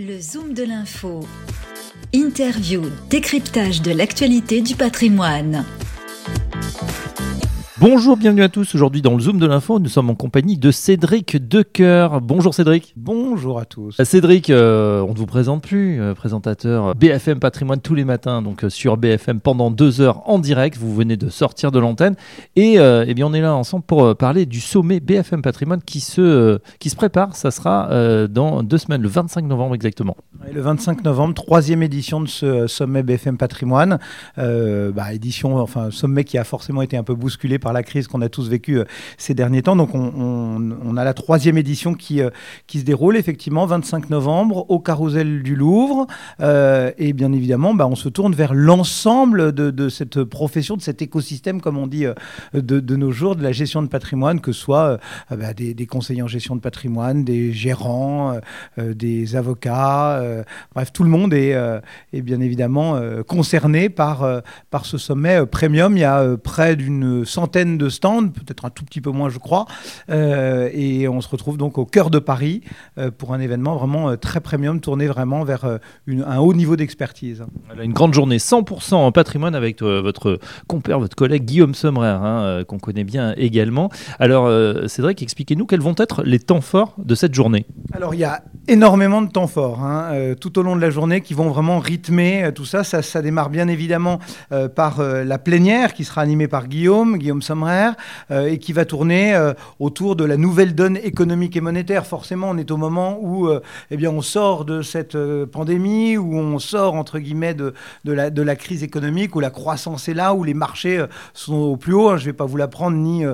Le Zoom de l'info. Interview, décryptage de l'actualité du patrimoine. Bonjour, bienvenue à tous. Aujourd'hui dans le Zoom de l'info, nous sommes en compagnie de Cédric Decoeur. Bonjour Cédric. Bonjour à tous. Euh, Cédric, euh, on ne vous présente plus, euh, présentateur BFM Patrimoine tous les matins, donc euh, sur BFM pendant deux heures en direct. Vous venez de sortir de l'antenne et eh bien on est là ensemble pour parler du sommet BFM Patrimoine qui se, qui se prépare. Ça sera dans deux semaines, le 25 novembre exactement. Et le 25 novembre, troisième édition de ce sommet BFM Patrimoine. Bah, édition, enfin sommet qui a forcément été un peu bousculé par la crise qu'on a tous vécue euh, ces derniers temps. Donc on, a la troisième édition qui, euh, qui se déroule effectivement 25 novembre au Carrousel du Louvre. Euh, et bien évidemment, bah, on se tourne vers l'ensemble de, cette profession, de cet écosystème, comme on dit de, nos jours, de la gestion de patrimoine, que ce soit euh, bah, des, conseillers en gestion de patrimoine, des gérants, des avocats, bref, tout le monde est, est bien évidemment concerné par, par ce sommet premium. Il y a près d'une centaine de stands, peut-être un tout petit peu moins, je crois, Euh, et on se retrouve donc au cœur de Paris euh, pour un événement vraiment euh, très premium, tourné vraiment vers euh, une- un haut niveau d'expertise. Voilà, une grande journée 100% en patrimoine avec euh, votre compère, votre collègue Guillaume Sommerer, hein, euh, qu'on connaît bien également. Alors euh, Cédric, expliquez-nous quels vont être les temps forts de cette journée. Alors il y a énormément de temps forts hein, euh, tout au long de la journée qui vont vraiment rythmer euh, tout ça. ça. ça démarre bien évidemment euh, par euh, la plénière qui sera animée par Guillaume, Guillaume Sommerer, et qui va tourner autour de la nouvelle donne économique et monétaire. Forcément, on est au moment où eh bien, on sort de cette pandémie, où on sort entre guillemets de, de, la, de la crise économique, où la croissance est là, où les marchés sont au plus haut. hein. Je ne vais pas vous l'apprendre ni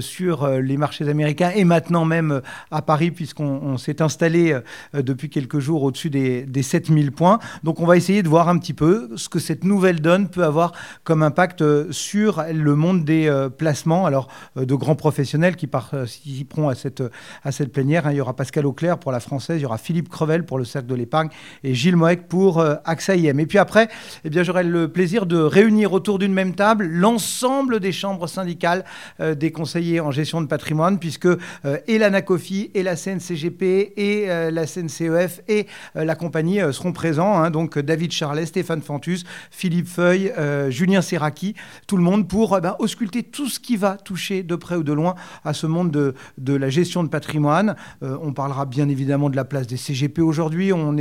sur les marchés américains et maintenant même à Paris, puisqu'on on s'est installé depuis quelques jours au-dessus des, des 7000 points. Donc on va essayer de voir un petit peu ce que cette nouvelle donne peut avoir comme impact euh, sur le monde des euh, placements. Alors euh, de grands professionnels qui participeront à cette, à cette plénière. hein. Il y aura Pascal Auclair pour la française, il y aura Philippe Crevel pour le Cercle de l'épargne et Gilles Moec pour euh, AXA IM. Et puis après, eh bien, j'aurai le plaisir de réunir autour d'une même table l'ensemble des chambres syndicales euh, des conseillers en gestion de patrimoine, puisque euh, et l'ANACOFI, et la CNCGP, et euh, la CNCEF, et euh, la compagnie euh, seront présents. hein. donc euh, David Charlet, Stéphane Fantus, Philippe Feuille, Julien Serraki, tout le monde pour euh, ben, ausculter tout ce qui va toucher de près ou de loin à ce monde de, de la gestion de patrimoine. On parlera bien évidemment de la place des CGP aujourd'hui, on,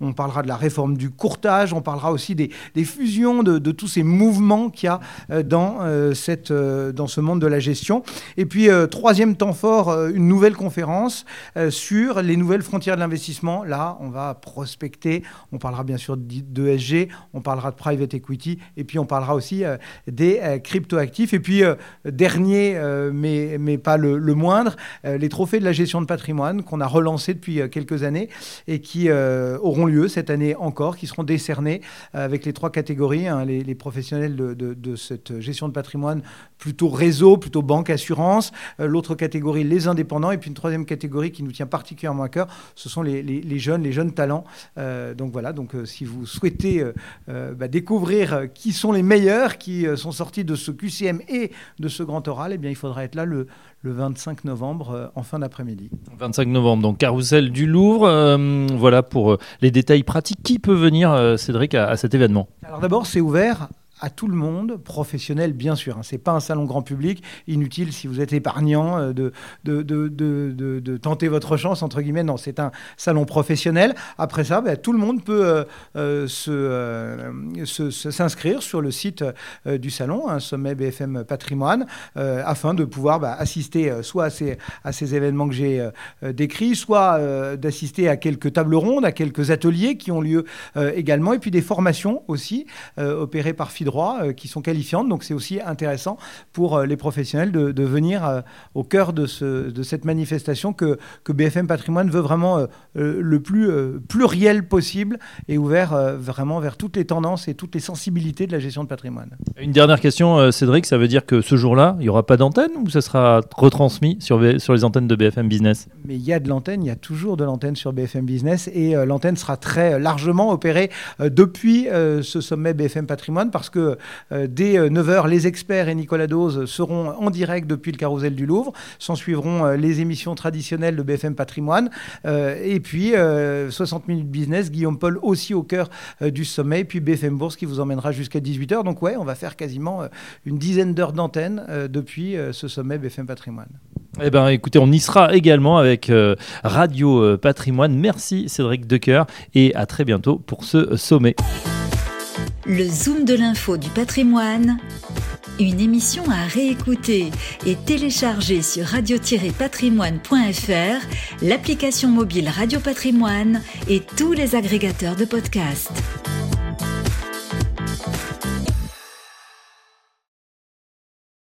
on parlera de la réforme du courtage, on parlera aussi des, des fusions, de, de tous ces mouvements qu'il y a dans, cette, dans ce monde de la gestion. Et puis, troisième temps fort, une nouvelle conférence sur les nouvelles frontières de l'investissement. Là, on va prospecter, on parlera bien sûr d'ESG, on parlera de private equity, et puis on parlera aussi euh, des euh, cryptoactifs. Et puis, euh, dernier, euh, mais, mais pas le, moindre, les trophées de la gestion de patrimoine qu'on a relancés depuis quelques années et qui auront lieu cette année encore, qui seront décernés avec les trois catégories, hein, les, professionnels de, cette gestion de patrimoine plutôt réseau, plutôt banque, assurance, l'autre catégorie les indépendants, et puis une troisième catégorie qui nous tient particulièrement à cœur, sont les, les- les jeunes, les jeunes talents. Euh, donc voilà, donc euh, si vous souhaitez euh, bah, découvrir qui sont les meilleurs qui sont sortis de ce QCM et de ce grand oral, eh bien il faudra être là le, le 25 novembre euh, en fin d'après-midi. 25 novembre, donc Carousel du Louvre. Euh, voilà pour euh, les détails pratiques. Qui peut venir, Cédric, à, à cet événement? Alors d'abord, c'est ouvert à tout le monde, professionnel bien sûr. Hein. C'est pas un salon grand public. Inutile si vous êtes épargnant euh, de, tenter votre chance entre guillemets. Non, c'est un salon professionnel. Après ça, ben, tout le monde peut euh, euh, se, s'inscrire sur le site du salon, un sommet BFM Patrimoine, afin de pouvoir bah, assister soit à ces, événements que j'ai décrits, soit d'assister à quelques tables rondes, à quelques ateliers qui ont lieu également, et puis des formations aussi opérées par FIDROIT euh, qui sont qualifiantes. Donc c'est aussi intéressant pour euh, les professionnels de, de venir euh, au cœur de, ce- de cette manifestation que, que BFM Patrimoine veut vraiment le plus pluriel possible et ouvert vraiment vers toutes les tendances et toutes les sensibilités de la gestion de patrimoine. Une dernière question, Cédric, ça veut dire que ce jour-là, il n'y aura pas d'antenne ou ça sera retransmis sur, les antennes de BFM Business? Mais il y a de l'antenne, il y a toujours de l'antenne sur BFM Business et l'antenne sera très largement opérée depuis ce sommet BFM Patrimoine parce que puisque dès 9h, les experts et Nicolas Dose seront en direct depuis le carrousel du Louvre. S'en suivront les émissions traditionnelles de BFM Patrimoine. et puis, 60 minutes business, Guillaume Paul aussi au cœur du sommet. Et puis BFM Bourse qui vous emmènera jusqu'à 18h. Donc, ouais, on va faire quasiment une dizaine d'heures d'antenne depuis ce sommet BFM Patrimoine. Eh bien, écoutez, on y sera également avec euh, Radio euh, Patrimoine. Merci Cédric Decoeur et à très bientôt pour ce sommet. Le Zoom de l'info du patrimoine, une émission à réécouter et télécharger sur radio-patrimoine.fr, l'application mobile Radio Patrimoine et tous les agrégateurs de podcasts.